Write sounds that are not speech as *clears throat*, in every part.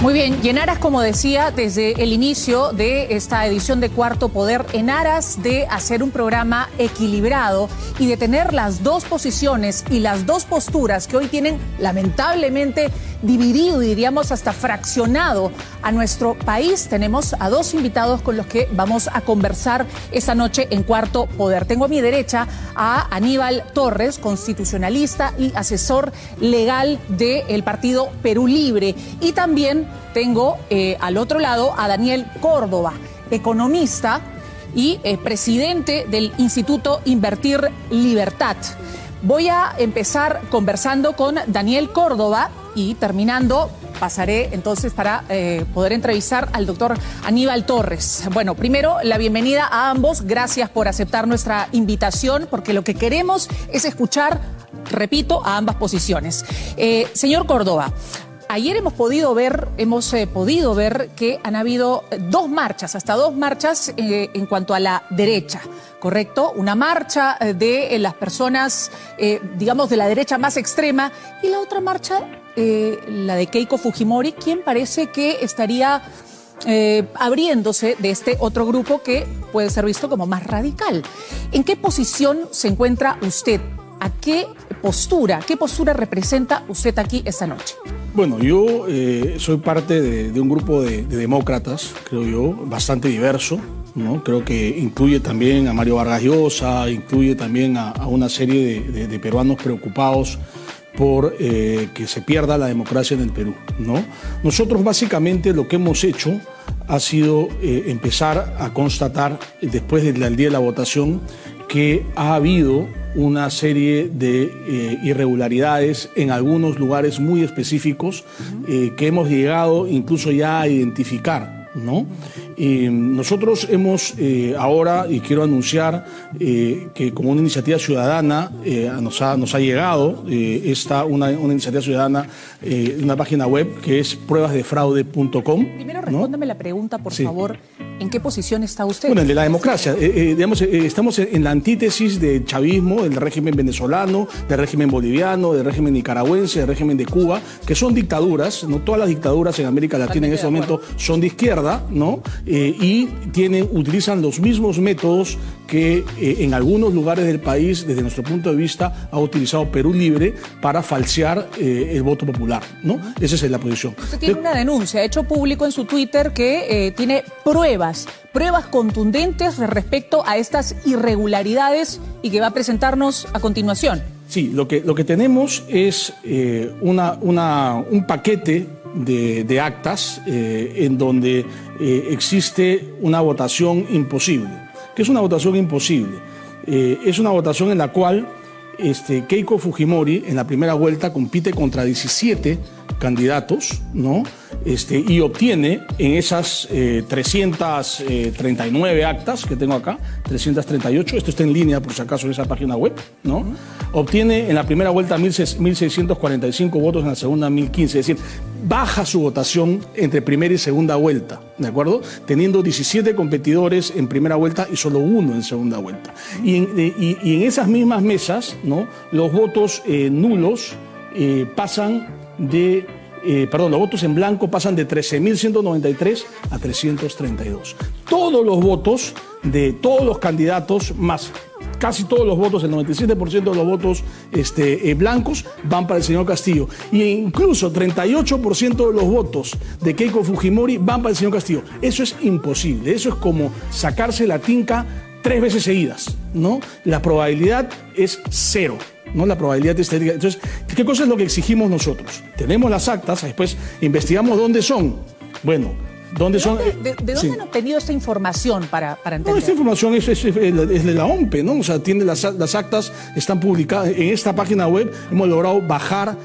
Muy bien, y en aras, como decía, desde el inicio de esta edición de Cuarto Poder, en aras de hacer un programa equilibrado y de tener las dos posiciones y las dos posturas que hoy tienen lamentablemente dividido diríamos hasta fraccionado a nuestro país, tenemos a dos invitados con los que vamos a conversar esta noche en Cuarto Poder. Tengo a mi derecha a Aníbal Torres, constitucionalista y asesor legal del partido Perú Libre, y también tengo eh, al otro lado a Daniel Córdoba, economista y eh, presidente del Instituto Invertir Libertad. Voy a empezar conversando con Daniel Córdoba y terminando pasaré entonces para eh, poder entrevistar al doctor Aníbal Torres. Bueno, primero la bienvenida a ambos. Gracias por aceptar nuestra invitación porque lo que queremos es escuchar, repito, a ambas posiciones. señor Córdoba, Ayer hemos podido ver, hemos eh, podido ver que han habido dos marchas, hasta dos marchas eh, en cuanto a la derecha, ¿correcto? Una marcha eh, de las personas, digamos, de la derecha más extrema y la otra marcha, la de Keiko Fujimori, quien parece que estaría abriéndose de este otro grupo que puede ser visto como más radical. ¿En qué posición se encuentra usted? ¿A qué postura, qué postura representa usted aquí esta noche? Bueno, yo eh, soy parte de, un grupo de, demócratas, creo yo, bastante diverso. ¿no? Creo que incluye también a Mario Vargas Llosa, incluye también a, una serie de, peruanos preocupados por eh, que se pierda la democracia en el Perú. ¿no? Nosotros básicamente lo que hemos hecho ha sido eh, empezar a constatar, después del día de la votación, que ha habido una serie de eh, irregularidades en algunos lugares muy específicos que hemos llegado incluso ya a identificar. ¿no? Nosotros hemos eh, ahora, y quiero anunciar que como una iniciativa ciudadana nos, ha, nos ha llegado esta, una, iniciativa ciudadana, una página web que es pruebasdefraude.com. Primero respóndame la pregunta, por favor. ¿En qué posición está usted? Bueno, en de la democracia. Eh, eh, digamos, eh, estamos en la antítesis del chavismo, del régimen venezolano, del régimen boliviano, del régimen nicaragüense, del régimen de Cuba, que son dictaduras, no todas las dictaduras en América Latina en ese momento son de izquierda, ¿no? y tienen, utilizan los mismos métodos que en algunos lugares del país, desde nuestro punto de vista, ha utilizado Perú Libre para falsear el voto popular, ¿no? Esa es la posición. Usted tiene una denuncia, ha hecho público en su Twitter que tiene pruebas pruebas, contundentes respecto a estas irregularidades y que va a presentarnos a continuación. Sí, lo que, lo que tenemos es eh, una, un paquete de, actas eh, en donde eh, existe una votación imposible. ¿Qué es una votación imposible? es una votación en la cual este, Keiko Fujimori en la primera vuelta compite contra 17 candidatos, ¿no? Este, y obtiene en esas 339 eh, actas que tengo acá, 338, esto está en línea por si acaso en esa página web, ¿no? Obtiene en la primera vuelta 1.645 votos, en la segunda 1.015, es decir, baja su votación entre primera y segunda vuelta, ¿de acuerdo? Teniendo 17 competidores en primera vuelta y solo uno en segunda vuelta. Y en, eh, esas mismas mesas, ¿no? Los votos eh, nulos pasan de eh, perdón, los votos en blanco pasan de 13.193 a 332. Todos los votos de todos los candidatos, más casi todos los votos, el 97% de los votos este, eh, blancos van para el señor Castillo. Y incluso 38% de los votos de Keiko Fujimori van para el señor Castillo. Eso es imposible. Eso es como sacarse la tinca tres veces seguidas, ¿no? La probabilidad es cero. ¿No? La probabilidad estadística. Entonces, ¿qué cosa es lo que exigimos nosotros? Tenemos las actas, después investigamos dónde son. Bueno, ¿Dónde son? ¿De, dónde han obtenido esta información para, para entender? No, esta información es, de la OMPE, ¿no? O sea, tiene las, las, actas, están publicadas en esta página web. Hemos logrado bajar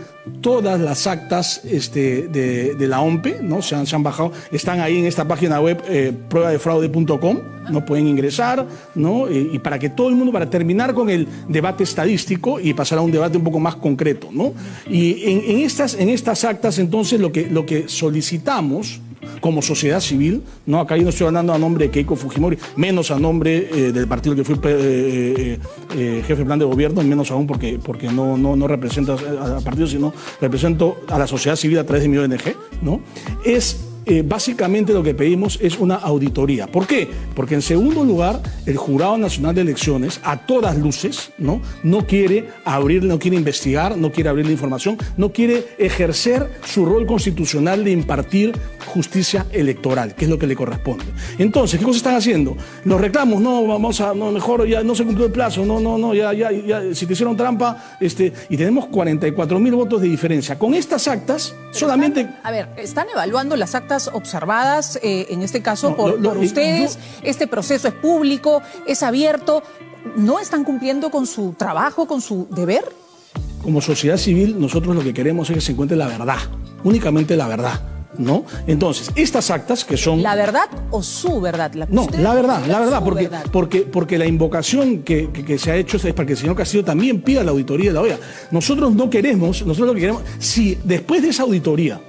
todas las actas este, de, la OMPE, ¿no? Se han, se han, bajado, están ahí en esta página web eh, pruebadefraude.com, no pueden ingresar, ¿no? Y, para que todo el mundo, para terminar con el debate estadístico y pasar a un debate un poco más concreto, ¿no? Y en, estas, en estas actas, entonces, lo que, lo que solicitamos como sociedad civil, ¿no? Acá yo no estoy hablando a nombre de Keiko Fujimori, menos a nombre eh, del partido que fui eh, eh, jefe de plan de gobierno, menos aún porque, porque no, no, no represento al partido, sino represento a la sociedad civil a través de mi ONG, ¿no? Es eh, básicamente lo que pedimos es una auditoría. ¿Por qué? Porque en segundo lugar, el Jurado Nacional de Elecciones, a todas luces, ¿no? no quiere abrir, no quiere investigar, no quiere abrir la información, no quiere ejercer su rol constitucional de impartir justicia electoral, que es lo que le corresponde. Entonces, ¿qué cosas están haciendo? Los reclamos, no, vamos a, no, mejor ya no se cumplió el plazo, no, no, no, ya, ya, ya, si te hicieron trampa, este, y tenemos 44 mil votos de diferencia. Con estas actas, solamente... a ver, están evaluando las actas observadas, eh, en este caso por, ustedes. este proceso es público, es abierto. ¿No están cumpliendo con su trabajo, con su deber? Como sociedad civil, nosotros lo que queremos es que se encuentre la verdad, únicamente la verdad. ¿no? Entonces, estas actas que son... ¿La verdad o su verdad? no, la verdad, la verdad, porque, porque, porque la invocación que, que, se ha hecho es para que el señor Castillo también pida la auditoría de la OEA. Nosotros no queremos, nosotros lo que queremos, si después de esa auditoría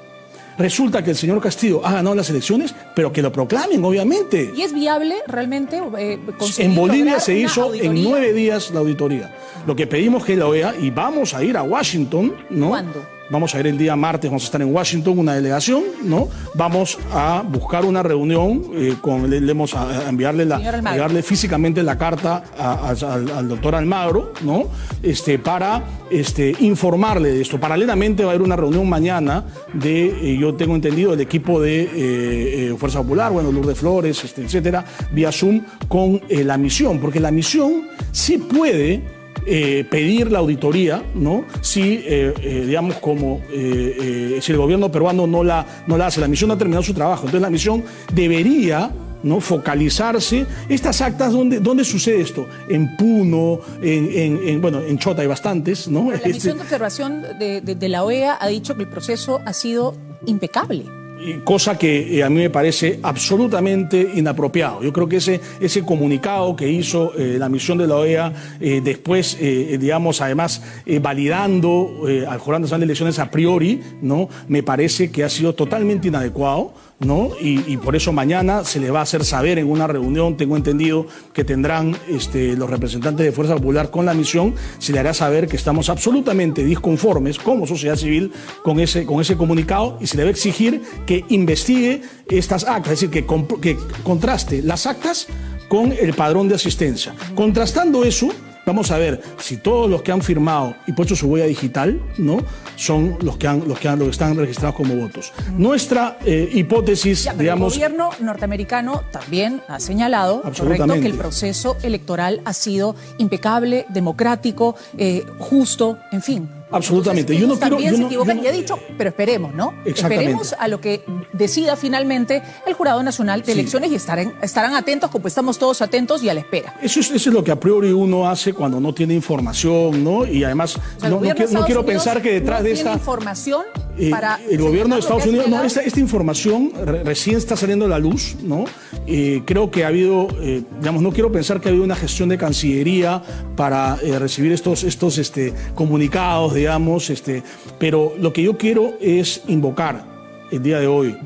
resulta que el señor Castillo ha ganado las elecciones, pero que lo proclamen, obviamente. ¿Y es viable realmente? Eh, en Bolivia se hizo en nueve días la auditoría. Lo que pedimos que la OEA, y vamos a ir a Washington, ¿no? ¿Cuándo? Vamos a ir el día martes, vamos a estar en Washington, una delegación, ¿no? Vamos a buscar una reunión, eh, con, le, hemos a, enviarle, la, enviarle físicamente la carta al, doctor Almagro, ¿no? Este, para este, informarle de esto. Paralelamente va a haber una reunión mañana de, eh, yo tengo entendido, el equipo de eh, Fuerza Popular, bueno, Lourdes Flores, este, etcétera, vía Zoom, con la misión, porque la misión sí puede eh, pedir la auditoría, ¿no? Si, eh, eh, digamos, como si el gobierno peruano no la, no la hace, la misión no ha terminado su trabajo. Entonces la misión debería ¿no? focalizarse. Estas actas, ¿dónde, dónde sucede esto? En Puno, en, bueno, en Chota hay bastantes, ¿no? la este misión de observación de la OEA ha dicho que el proceso ha sido impecable cosa que eh, a mí me parece absolutamente inapropiado. Yo creo que ese, ese comunicado que hizo eh, la misión de la OEA, eh, después, digamos, además, validando al Jurado Nacional de Elecciones a priori, ¿no? me parece que ha sido totalmente inadecuado. ¿No? Y, por eso mañana se le va a hacer saber en una reunión, tengo entendido que tendrán este, los representantes de Fuerza Popular con la misión, se le hará saber que estamos absolutamente disconformes como sociedad civil con ese, con ese comunicado y se le va a exigir que investigue estas actas, es decir, que, que contraste las actas con el padrón de asistencia. Contrastando eso, Vamos a ver si todos los que han firmado y puesto su huella digital, ¿no? Son los que han, los que han, los que están registrados como votos. Nuestra eh, hipótesis, digamos. El gobierno norteamericano también ha señalado, correcto, que el proceso electoral ha sido impecable, democrático, eh, justo, en fin. Absolutamente. yo no también quiero, se equivocan y ha dicho, pero esperemos, ¿no? Esperemos a lo que decida finalmente el Jurado Nacional de Elecciones y estarán, estarán atentos, como estamos todos atentos y a la espera. Eso es, eso es lo que a priori uno hace cuando no tiene información, ¿no? Y además, no, quiero, pensar que detrás de esta. información eh, el gobierno de Estados Unidos, no, esta, información recién está saliendo a la luz, ¿no? Eh, creo que ha habido, eh, digamos, no quiero pensar que ha habido una gestión de Cancillería para recibir estos, estos este, comunicados, digamos, este, pero lo que yo quiero es invocar el día de hoy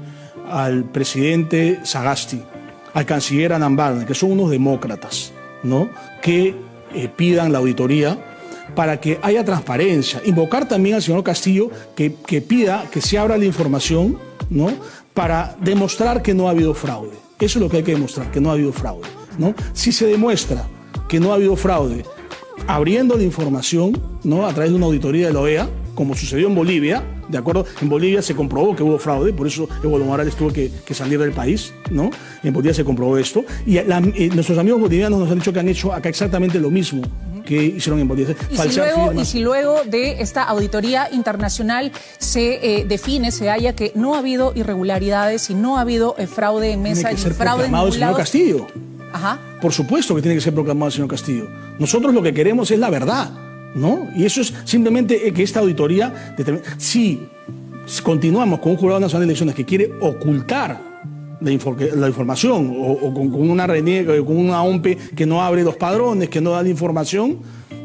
al presidente Sagasti, al canciller Anambarne, que son unos demócratas, ¿no? Que pidan la auditoría para que haya transparencia. Invocar también al señor Castillo que, pida que se abra la información, ¿no? Para demostrar que no ha habido fraude. Eso es lo que hay que demostrar, que no ha habido fraude, ¿no? Si se demuestra que no ha habido fraude, abriendo la información, ¿no? A través de una auditoría de la OEA, como sucedió en Bolivia, ¿de acuerdo? En Bolivia se comprobó que hubo fraude, por eso Evo Morales tuvo que, salir del país, ¿no? En Bolivia se comprobó esto. Y eh, nuestros amigos bolivianos nos han dicho que han hecho acá exactamente lo mismo que hicieron en Bolivia. ¿Y si, luego, y si luego de esta auditoría internacional se eh, define, se halla que no ha habido irregularidades y no ha habido eh, fraude en mesa, tiene que ser fraude proclamado el señor Castillo. Ajá. Por supuesto que tiene que ser proclamado el señor Castillo. Nosotros lo que queremos es la verdad, ¿no? Y eso es simplemente que esta auditoría si continuamos con un jurado nacional de elecciones que quiere ocultar la, información o, con, una reniega, con una OMPE que no abre los padrones, que no da la información,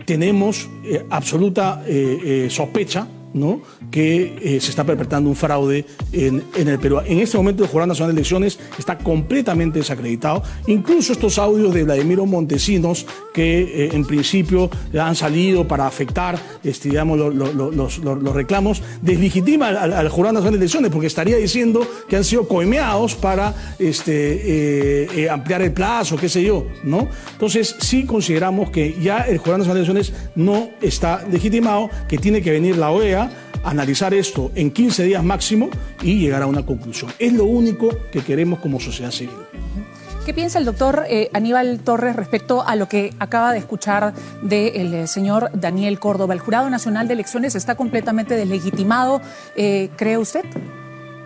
tenemos eh, absoluta eh, eh, sospecha ¿no? que eh, se está perpetrando un fraude en, el Perú. En este momento el Jurado Nacional de Elecciones está completamente desacreditado. Incluso estos audios de Vladimiro Montesinos que eh, en principio han salido para afectar este, digamos, los, reclamos, deslegitima al, Jurado Nacional de Elecciones porque estaría diciendo que han sido coimeados para este, eh, ampliar el plazo, qué sé yo. ¿no? Entonces sí consideramos que ya el Jurado Nacional de Elecciones no está legitimado, que tiene que venir la OEA analizar esto en 15 días máximo y llegar a una conclusión. Es lo único que queremos como sociedad civil. ¿Qué piensa el doctor eh, Aníbal Torres respecto a lo que acaba de escuchar del eh, señor Daniel Córdoba? ¿El Jurado Nacional de Elecciones está completamente deslegitimado, eh, cree usted?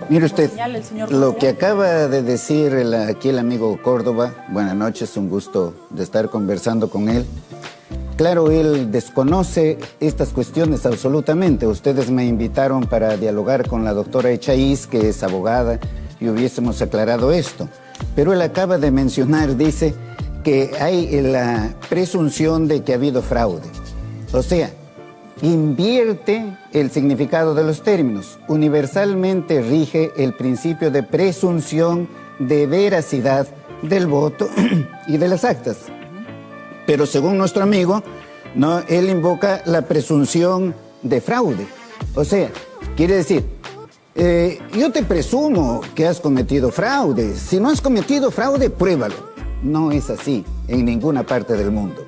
Mire usted, lo que acaba de decir aquí el amigo Córdoba, buenas noches, un gusto de estar conversando con él. Claro, él desconoce estas cuestiones absolutamente. Ustedes me invitaron para dialogar con la doctora Echaíz, que es abogada, y hubiésemos aclarado esto. Pero él acaba de mencionar, dice, que hay la presunción de que ha habido fraude. O sea, invierte el significado de los términos. Universalmente rige el principio de presunción de veracidad del voto *clears throat* y de las actas. Pero según nuestro amigo, ¿no? él invoca la presunción de fraude. O sea, quiere decir, eh, yo te presumo que has cometido fraude. Si no has cometido fraude, pruébalo. No es así en ninguna parte del mundo.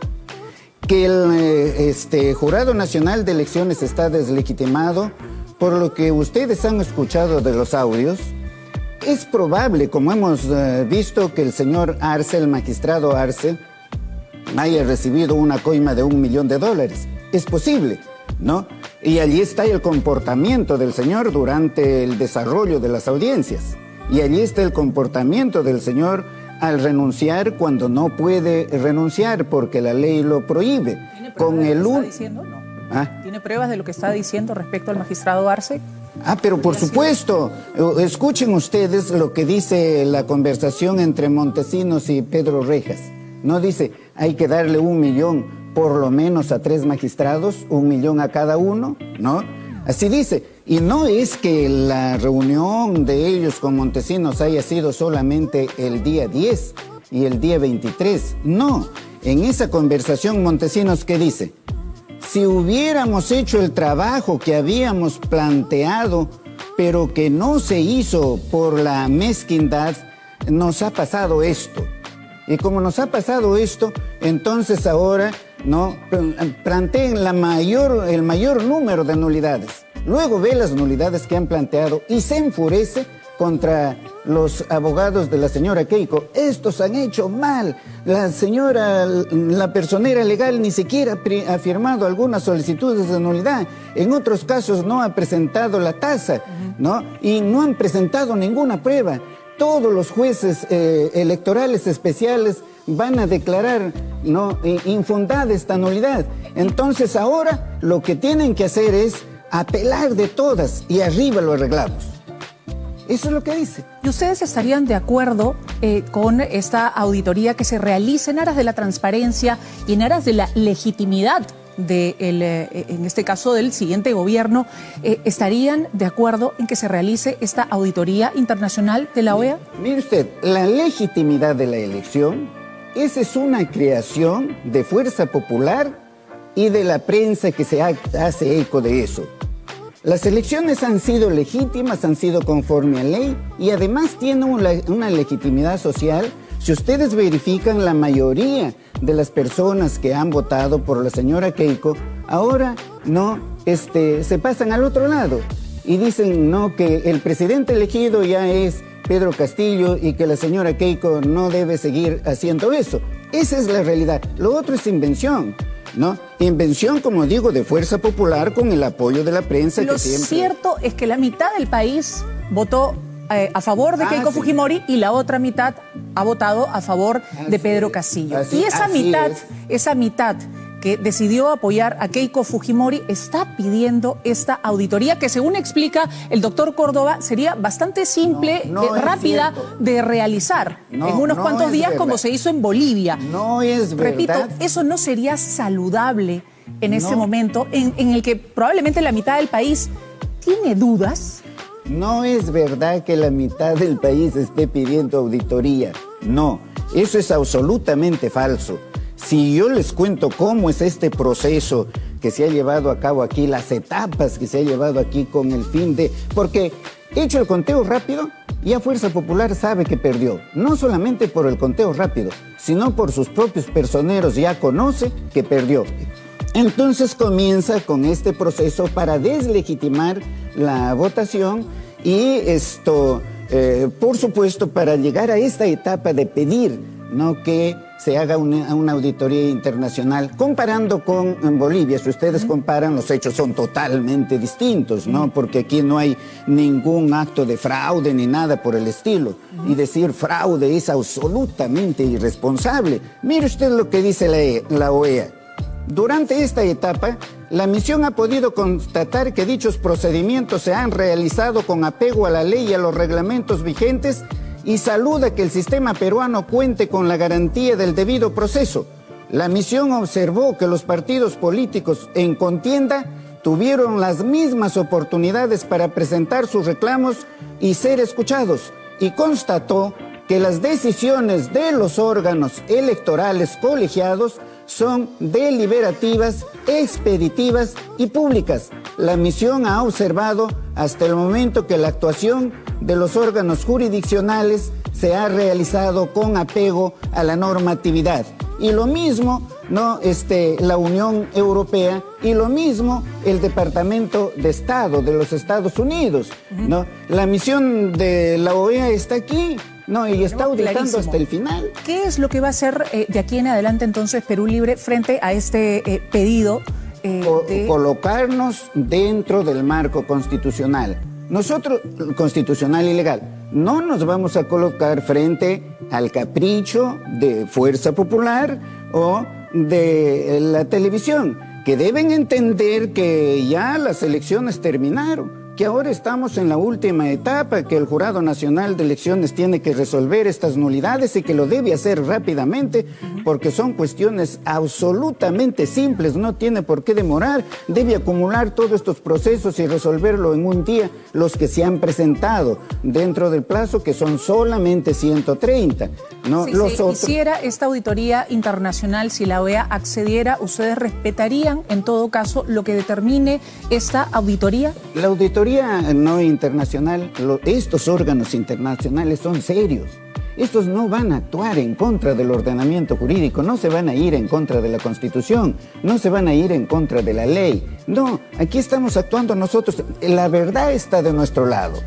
Que el eh, este, Jurado Nacional de Elecciones está deslegitimado, por lo que ustedes han escuchado de los audios, es probable, como hemos eh, visto, que el señor Arce, el magistrado Arce, haya recibido una coima de un millón de dólares. Es posible, ¿no? Y allí está el comportamiento del señor durante el desarrollo de las audiencias. Y allí está el comportamiento del señor al renunciar cuando no puede renunciar porque la ley lo prohíbe. Con el ¿Ah? ¿Tiene pruebas de lo que está diciendo respecto al magistrado Arce? Ah, pero por supuesto. Escuchen ustedes lo que dice la conversación entre Montesinos y Pedro Rejas. No dice, hay que darle un millón por lo menos a tres magistrados, un millón a cada uno, ¿no? Así dice. Y no es que la reunión de ellos con Montesinos haya sido solamente el día 10 y el día 23. No. En esa conversación Montesinos, ¿qué dice? Si hubiéramos hecho el trabajo que habíamos planteado, pero que no se hizo por la mezquindad, nos ha pasado esto. Y como nos ha pasado esto, entonces ahora no planteen la mayor, el mayor número de nulidades. Luego ve las nulidades que han planteado y se enfurece contra los abogados de la señora Keiko. Estos han hecho mal. La señora, la personera legal ni siquiera ha firmado algunas solicitudes de nulidad. En otros casos no ha presentado la tasa, ¿no? Y no han presentado ninguna prueba todos los jueces eh, electorales especiales van a declarar no infundada esta nulidad. Entonces ahora lo que tienen que hacer es apelar de todas y arriba lo arreglamos. Eso es lo que dice. ¿Y ustedes estarían de acuerdo eh, con esta auditoría que se realice en aras de la transparencia y en aras de la legitimidad de eh, en este caso del siguiente gobierno, eh, ¿estarían de acuerdo en que se realice esta auditoría internacional de la OEA? Mire usted, la legitimidad de la elección, esa es una creación de fuerza popular y de la prensa que se hace eco de eso. Las elecciones han sido legítimas, han sido conforme a ley y además tienen una legitimidad social si ustedes verifican la mayoría de las personas que han votado por la señora Keiko, ahora no este, se pasan al otro lado y dicen no que el presidente elegido ya es Pedro Castillo y que la señora Keiko no debe seguir haciendo eso. Esa es la realidad. Lo otro es invención. ¿no? Invención, como digo, de fuerza popular con el apoyo de la prensa. Lo cierto es que la mitad del país votó eh, a favor de ah, Keiko Fujimori y la otra mitad ha votado a favor de Pedro Castillo. y esa mitad, esa mitad que decidió apoyar a Keiko Fujimori está pidiendo esta auditoría que según explica el doctor Córdoba sería bastante simple, y eh, rápida de realizar en unos cuantos días como se hizo en Bolivia. No es verdad. Repito, eso no sería saludable en este momento en, en el que probablemente la mitad del país tiene dudas? No es verdad que la mitad del país esté pidiendo auditoría. No, eso es absolutamente falso. Si yo les cuento cómo es este proceso que se ha llevado a cabo aquí, las etapas que se ha llevado aquí con el fin de... Porque hecho el conteo rápido, ya Fuerza Popular sabe que perdió. No solamente por el conteo rápido, sino por sus propios personeros ya conoce que perdió. Entonces comienza con este proceso para deslegitimar la votación y esto, eh, por supuesto, para llegar a esta etapa de pedir ¿no? que se haga una, auditoría internacional, comparando con en Bolivia, si ustedes comparan, los hechos son totalmente distintos, ¿no? Porque aquí no hay ningún acto de fraude ni nada por el estilo. Y decir fraude es absolutamente irresponsable. Mire usted lo que dice la, la OEA. Durante esta etapa, la misión ha podido constatar que dichos procedimientos se han realizado con apego a la ley y a los reglamentos vigentes y saluda que el sistema peruano cuente con la garantía del debido proceso. La misión observó que los partidos políticos en contienda tuvieron las mismas oportunidades para presentar sus reclamos y ser escuchados y constató que las decisiones de los órganos electorales colegiados son deliberativas, expeditivas y públicas. La misión ha observado hasta el momento que la actuación de los órganos jurisdiccionales se ha realizado con apego a la normatividad. Y lo mismo, ¿no? Este, la Unión Europea y lo mismo el Departamento de Estado de los Estados Unidos, ¿no? La misión de la OEA está aquí, no, y está auditando hasta el final. ¿Qué es lo que va a hacer eh, de aquí en adelante entonces Perú Libre frente a este eh, pedido? Eh, colocarnos dentro del marco constitucional. Nosotros, constitucional y legal, no nos vamos a colocar frente al capricho de Fuerza Popular o de la televisión, que deben entender que ya las elecciones terminaron que ahora estamos en la última etapa, que el Jurado Nacional de Elecciones tiene que resolver estas nulidades y que lo debe hacer rápidamente, porque son cuestiones absolutamente simples, no tiene por qué demorar, debe acumular todos estos procesos y resolverlo en un día, los que se han presentado dentro del plazo, que son solamente 130. ¿no? Si los hiciera esta auditoría internacional, si la OEA accediera, ¿ustedes respetarían en todo caso lo que determine esta auditoría? La auditoría no internacional, estos órganos internacionales son serios. Estos no van a actuar en contra del ordenamiento jurídico, no se van a ir en contra de la Constitución, no se van a ir en contra de la ley. No, aquí estamos actuando nosotros. La verdad está de nuestro lado.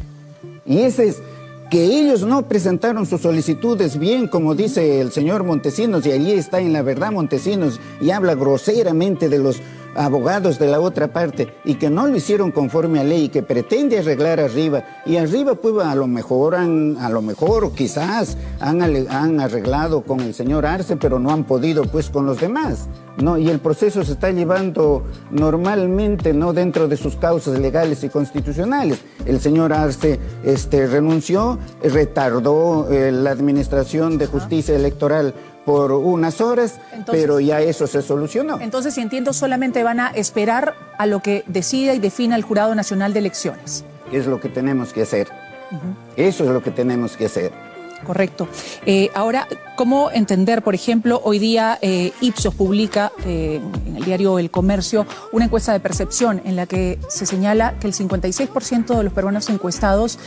Y ese es que ellos no presentaron sus solicitudes bien, como dice el señor Montesinos, y allí está en la verdad Montesinos, y habla groseramente de los abogados de la otra parte y que no lo hicieron conforme a ley y que pretende arreglar arriba. Y arriba pues a lo mejor han, a lo mejor quizás han, han arreglado con el señor Arce pero no han podido pues con los demás no y el proceso se está llevando normalmente no dentro de sus causas legales y constitucionales. El señor Arce este renunció retardó eh, la administración de justicia electoral por unas horas, pero ya eso se solucionó. Entonces, si entiendo, solamente van a esperar a lo que decida y defina el Jurado Nacional de Elecciones. Es lo que tenemos que hacer. Eso es lo que tenemos que hacer. Correcto. Eh, ahora, ¿cómo entender, por ejemplo, hoy día eh, Ipsos publica eh, en el diario El Comercio una encuesta de percepción en la que se señala que el 56% de los peruanos encuestados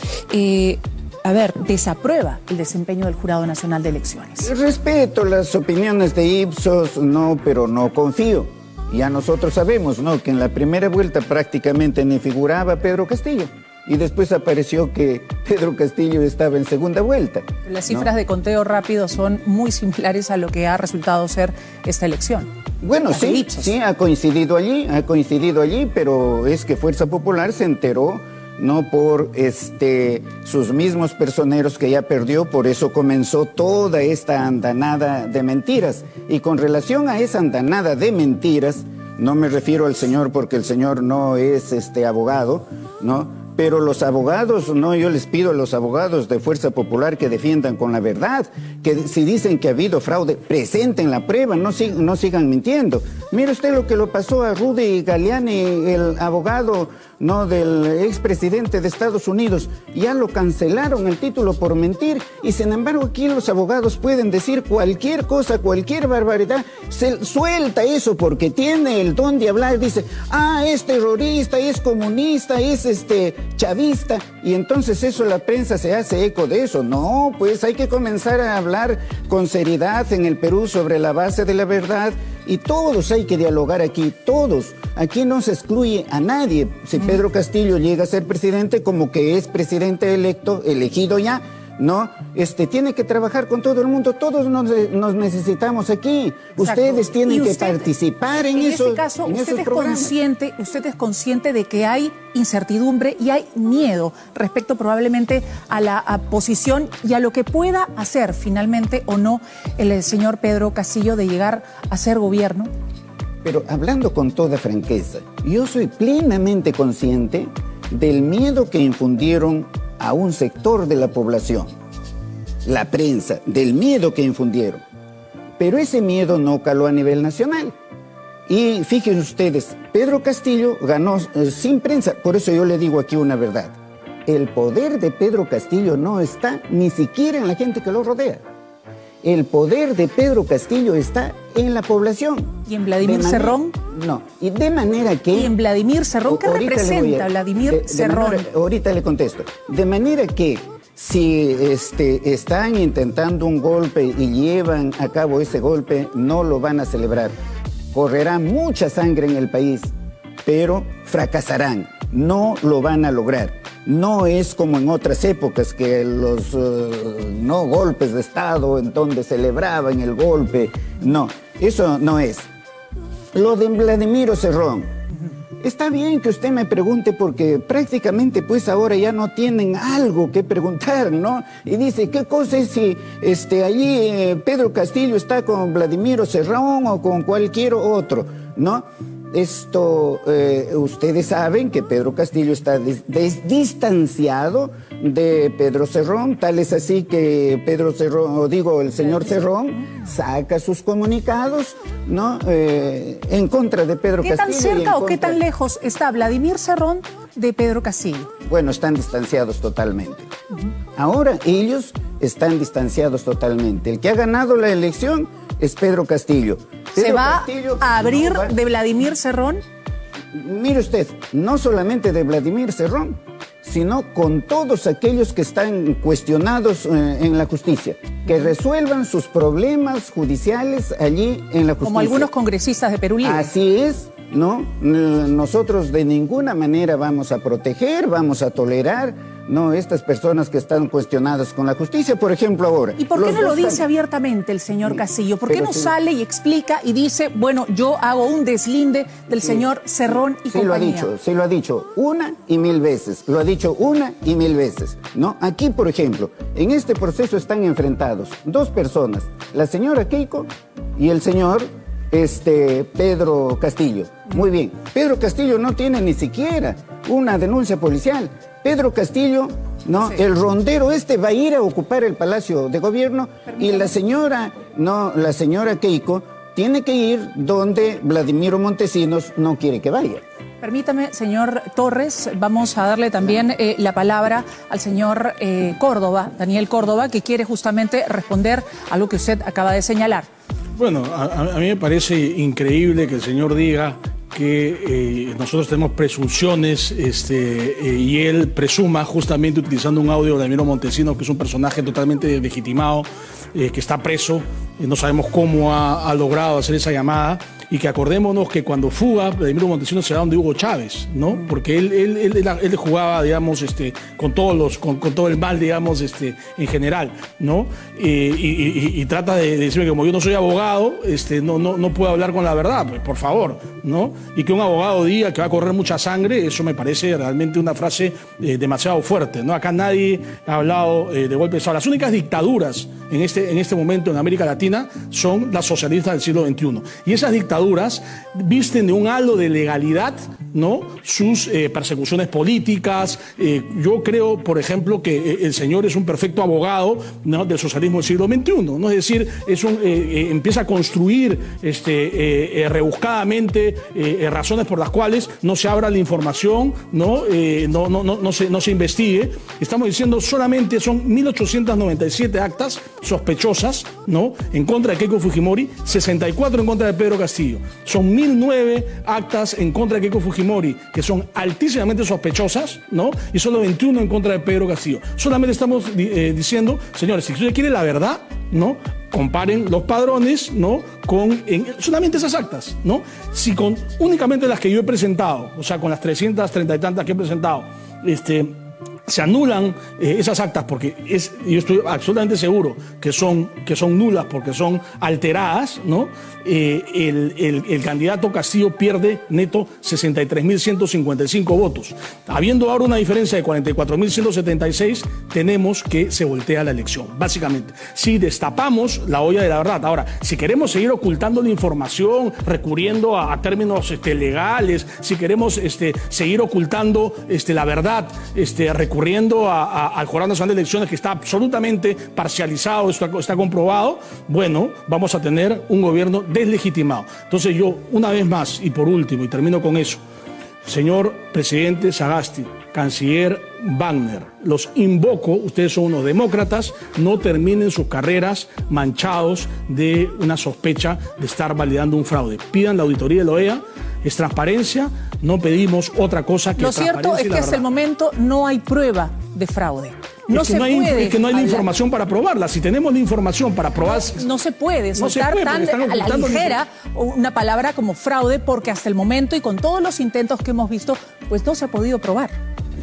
a ver, desaprueba el desempeño del Jurado Nacional de Elecciones. Respeto las opiniones de Ipsos, no, pero no confío. Ya nosotros sabemos, ¿no? Que en la primera vuelta prácticamente ni figuraba Pedro Castillo. Y después apareció que Pedro Castillo estaba en segunda vuelta. Las cifras de conteo rápido son muy similares a lo que ha resultado ser esta elección. Bueno, sí, sí, ha coincidido allí, ha coincidido allí, pero es que Fuerza Popular se enteró no por este, sus mismos personeros que ya perdió, por eso comenzó toda esta andanada de mentiras. Y con relación a esa andanada de mentiras, no me refiero al señor porque el señor no es este abogado, ¿no? pero los abogados, no, yo les pido a los abogados de Fuerza Popular que defiendan con la verdad, que si dicen que ha habido fraude, presenten la prueba, no, no sigan mintiendo. Mire usted lo que lo pasó a Rudy Galeani, el abogado no del expresidente de Estados Unidos, ya lo cancelaron el título por mentir y sin embargo aquí los abogados pueden decir cualquier cosa, cualquier barbaridad, se suelta eso porque tiene el don de hablar, dice, ah, es terrorista, es comunista, es este chavista y entonces eso la prensa se hace eco de eso. No, pues hay que comenzar a hablar con seriedad en el Perú sobre la base de la verdad y todos hay que dialogar aquí, todos. Aquí no se excluye a nadie. Si Pedro Castillo llega a ser presidente, como que es presidente electo, elegido ya, ¿no? Este, tiene que trabajar con todo el mundo, todos nos, necesitamos aquí. Ustedes tienen que participar en, eso. En este caso, usted es, consciente, usted es consciente de que hay incertidumbre y hay miedo respecto probablemente a la posición y a lo que pueda hacer finalmente o no el señor Pedro Castillo de llegar a ser gobierno. Pero hablando con toda franqueza, yo soy plenamente consciente del miedo que infundieron a un sector de la población, la prensa, del miedo que infundieron. Pero ese miedo no caló a nivel nacional. Y fíjense ustedes, Pedro Castillo ganó eh, sin prensa, por eso yo le digo aquí una verdad. El poder de Pedro Castillo no está ni siquiera en la gente que lo rodea. El poder de Pedro Castillo está en la población. ¿Y en Vladimir Cerrón? No, y de manera que... ¿Y en Vladimir Cerrón qué representa Vladimir Cerrón? ahorita le contesto. De manera que si este, están intentando un golpe y llevan a cabo ese golpe, no lo van a celebrar. Correrá mucha sangre en el país, pero fracasarán. No lo van a lograr. No es como en otras épocas que los eh, no golpes de Estado en donde celebraban el golpe. No, eso no es. Lo de Vladimiro Cerrón. Está bien que usted me pregunte porque prácticamente pues ahora ya no tienen algo que preguntar, ¿no? Y dice, ¿qué cosa es si este, allí eh, Pedro Castillo está con Vladimiro Cerrón o con cualquier otro, ¿no? Esto, eh, ustedes saben que Pedro Castillo está distanciado de Pedro Cerrón, tal es así que Pedro Cerrón, o digo, el señor Cerrón, saca sus comunicados, ¿no? Eh, en contra de Pedro Castillo. ¿Qué tan cerca o qué tan lejos está Vladimir Cerrón de Pedro Castillo? Bueno, están distanciados totalmente. Ahora ellos están distanciados totalmente. El que ha ganado la elección es Pedro Castillo. ¿Se va a abrir de Vladimir Cerrón? Mire usted, no solamente de Vladimir Cerrón, sino con todos aquellos que están cuestionados eh, en la justicia, que resuelvan sus problemas judiciales allí en la justicia. Como algunos congresistas de Perú Libre. Así es, ¿no? Nosotros de ninguna manera vamos a proteger, vamos a tolerar no estas personas que están cuestionadas con la justicia, por ejemplo, ahora. ¿Y por qué no lo dice abiertamente el señor Casillo? ¿Por qué no sale y explica y dice, bueno, yo hago un deslinde del señor Cerrón y sí lo ha dicho, sí lo ha dicho una y mil veces, lo ha dicho una y mil veces, ¿no? Aquí, por ejemplo, en este proceso están enfrentados dos personas, la señora Keiko y el señor este, Pedro Castillo. Muy bien, Pedro Castillo no tiene ni siquiera una denuncia policial. Pedro Castillo, ¿no? El rondero este va a ir a ocupar el Palacio de Gobierno y la señora, no, la señora Keiko tiene que ir donde Vladimiro Montesinos no quiere que vaya. Permítame, señor Torres, vamos a darle también eh, la palabra al señor eh, Córdoba, Daniel Córdoba, que quiere justamente responder a lo que usted acaba de señalar. Bueno, a mí me parece increíble que el señor diga que eh, nosotros tenemos presunciones este, y él presuma justamente utilizando un audio de Vladimiro Montesino, que es un personaje totalmente legitimado, que está preso, no sabemos cómo ha logrado hacer esa llamada y que acordémonos que cuando fuga, Vladimiro Montesinos se va donde Hugo Chávez, ¿no? Porque él, él, él, jugaba, digamos, este, con, todos los, con, todo el mal, digamos, este, en general, ¿no? y, trata de, decirme que como yo no soy abogado, este, no, no, no puedo hablar con la verdad, pues, por favor, ¿no? Y que un abogado diga que va a correr mucha sangre, eso me parece realmente una frase eh, demasiado fuerte, ¿no? Acá nadie ha hablado eh, de golpes de Las únicas dictaduras en este, en este momento en América Latina son las socialistas del siglo XXI. Y esas dictaduras visten de un halo de legalidad ¿no? sus eh, persecuciones políticas. Eh, yo creo, por ejemplo, que eh, el señor es un perfecto abogado del socialismo del siglo XXI, ¿no? es decir, es empieza a construir este, rebuscadamente razones por las cuales no se abra la información, no, no, no, se, no se investigue. Estamos diciendo solamente son 1.897 actas sospechosas ¿no? en contra de Keiko Fujimori, 64 en contra de Pedro Castillo. Son 1.009 actas en contra de Keiko Fujimori, que son altísimamente sospechosas, ¿no? Y solo 21 en contra de Pedro Castillo. Solamente estamos eh, diciendo, señores, si usted quiere la verdad, ¿no? Comparen los padrones, ¿no? Con solamente esas actas, ¿no? Si con únicamente las que yo he presentado, o sea, con las 330 y tantas que he presentado, este, se anulan eh, esas actas porque yo estoy absolutamente seguro que son, que son nulas porque son alteradas, ¿no? Eh, el, el, candidato Castillo pierde neto 63.155 votos. Habiendo ahora una diferencia de 44.176, tenemos que se voltea la elección, básicamente. Si destapamos la olla de la verdad. Ahora, si queremos seguir ocultando la información, recurriendo a, términos este, legales, si queremos este, seguir ocultando este, la verdad, este, recurriendo al Jurado Nacional de Elecciones, que está absolutamente parcializado, esto está comprobado, bueno, vamos a tener un gobierno deslegitimado. Entonces yo, una vez más, y por último, y termino con eso, señor presidente Sagasti, canciller Wagner, los invoco, ustedes son unos demócratas, no terminen sus carreras manchados de una sospecha de estar validando un fraude. Pidan la auditoría de la OEA, es transparencia, no pedimos otra cosa que Lo cierto es que hasta el momento no hay prueba de fraude. No se hay, puede. Es que no hay la información para probarla. Si tenemos la información para probar. No, se puede soltar tan a la ligera una palabra como fraude, porque hasta el momento y con todos los intentos que hemos visto, pues no se ha podido probar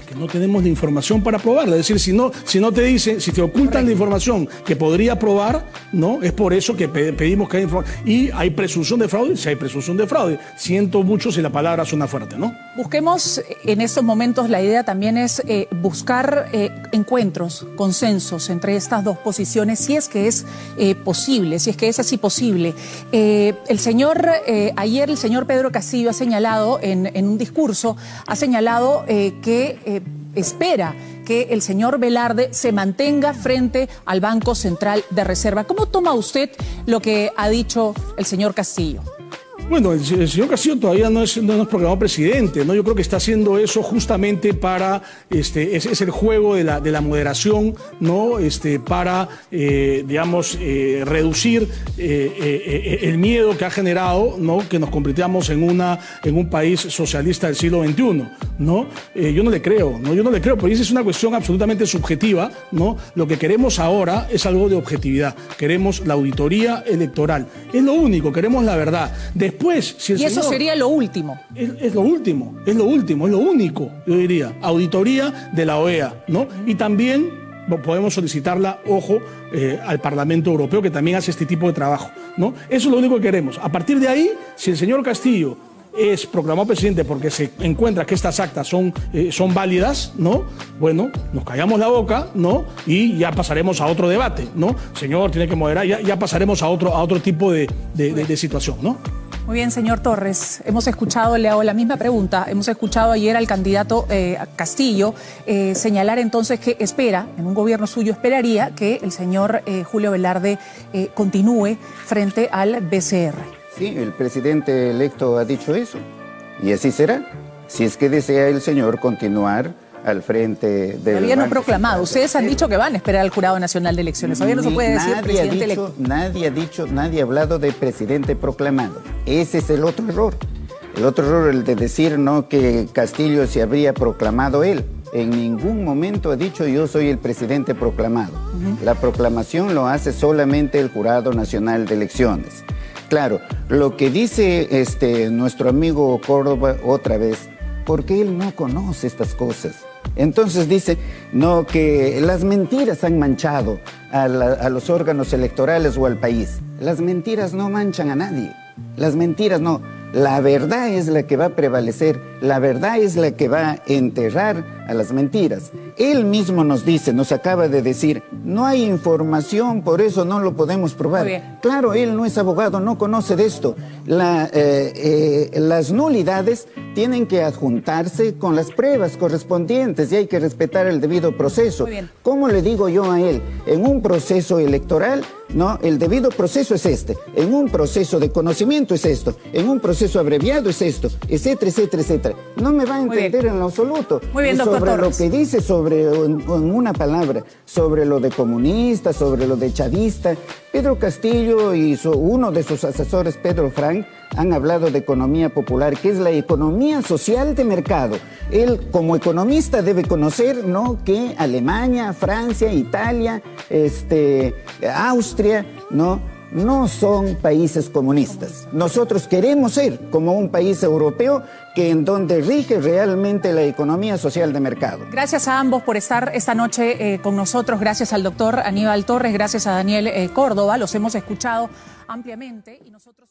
que no tenemos la información para probarla. Es decir, si no, si no te dicen, si te ocultan la información que podría probar, ¿no? Es por eso que pedimos que haya información. Y hay presunción de fraude, si hay presunción de fraude. Siento mucho si la palabra suena fuerte, ¿no? Busquemos en estos momentos, la idea también es eh, buscar eh, encuentros, consensos entre estas dos posiciones, si es que es eh, posible, si es que es así posible. el señor, ayer el señor Pedro Castillo ha señalado en, en un discurso, ha señalado que espera que el señor Velarde se mantenga frente al Banco Central de Reserva. ¿Cómo toma usted lo que ha dicho el señor Castillo? Bueno, el, señor Castillo todavía no es, no es proclamado presidente, ¿no? Yo creo que está haciendo eso justamente para, este, es, el juego de la, de la, moderación, ¿no? Este, para, eh, digamos, eh, reducir eh, el miedo que ha generado, ¿no? Que nos convirtamos en una, en un país socialista del siglo XXI, ¿no? yo no le creo, ¿no? Yo no le creo, porque esa es una cuestión absolutamente subjetiva, ¿no? Lo que queremos ahora es algo de objetividad. Queremos la auditoría electoral. Es lo único, queremos la verdad. Después, si el Y eso sería lo último. Es, lo último, es lo último, es lo único, yo diría. Auditoría de la OEA, ¿no? Y también podemos solicitarla, ojo, eh, al Parlamento Europeo, que también hace este tipo de trabajo, ¿no? Eso es lo único que queremos. A partir de ahí, si el señor Castillo es proclamado presidente porque se encuentra que estas actas son, eh, son válidas, ¿no? Bueno, nos callamos la boca, ¿no? Y ya pasaremos a otro debate, ¿no? Señor, tiene que moderar, ya, ya pasaremos a otro, a otro tipo de, de situación, ¿no? Muy bien, señor Torres. Hemos escuchado, le hago la misma pregunta, hemos escuchado ayer al candidato eh, Castillo eh, señalar entonces que espera, en un gobierno suyo esperaría que el señor Julio Velarde continúe frente al BCR. Sí, el presidente electo ha dicho eso. Y así será. Si es que desea el señor continuar al frente del. Todavía no proclamado. Ustedes han dicho que van a esperar al Jurado Nacional de Elecciones. Todavía no se puede decir presidente electo. Nadie ha dicho, nadie ha hablado de presidente proclamado. Ese es el otro error. El otro error, el de decir no que Castillo se habría proclamado él. En ningún momento ha dicho yo soy el presidente proclamado. La proclamación lo hace solamente el Jurado Nacional de Elecciones. Claro, lo que dice este, nuestro amigo Córdoba otra vez, porque él no conoce estas cosas. Entonces dice, no, que las mentiras han manchado a, los órganos electorales o al país. Las mentiras no manchan a nadie. Las mentiras no. La verdad es la que va a prevalecer La verdad es la que va a enterrar a las mentiras. Él mismo nos dice, nos acaba de decir, no hay información, por eso no lo podemos probar. Claro, él no es abogado, no conoce de esto. La, eh, eh, las nulidades tienen que adjuntarse con las pruebas correspondientes y hay que respetar el debido proceso. ¿Cómo le digo yo a él? En un proceso electoral, no, el debido proceso es este. En un proceso de conocimiento es esto. En un proceso abreviado es esto, etcétera, etcétera, etcétera. No me va a entender en lo absoluto. Muy bien, doctor sobre lo que dice sobre, en, una palabra, sobre lo de comunista, sobre lo de chavista, Pedro Castillo y uno de sus asesores, Pedro Frank, han hablado de economía popular, que es la economía social de mercado. Él, como economista, debe conocer ¿no? que Alemania, Francia, Italia, este, Austria, ¿no? No son países comunistas. Nosotros queremos ser como un país europeo que en donde rige realmente la economía social de mercado. Gracias a ambos por estar esta noche eh, con nosotros. Gracias al doctor Aníbal Torres, gracias a Daniel eh, Córdoba. Los hemos escuchado ampliamente y nosotros.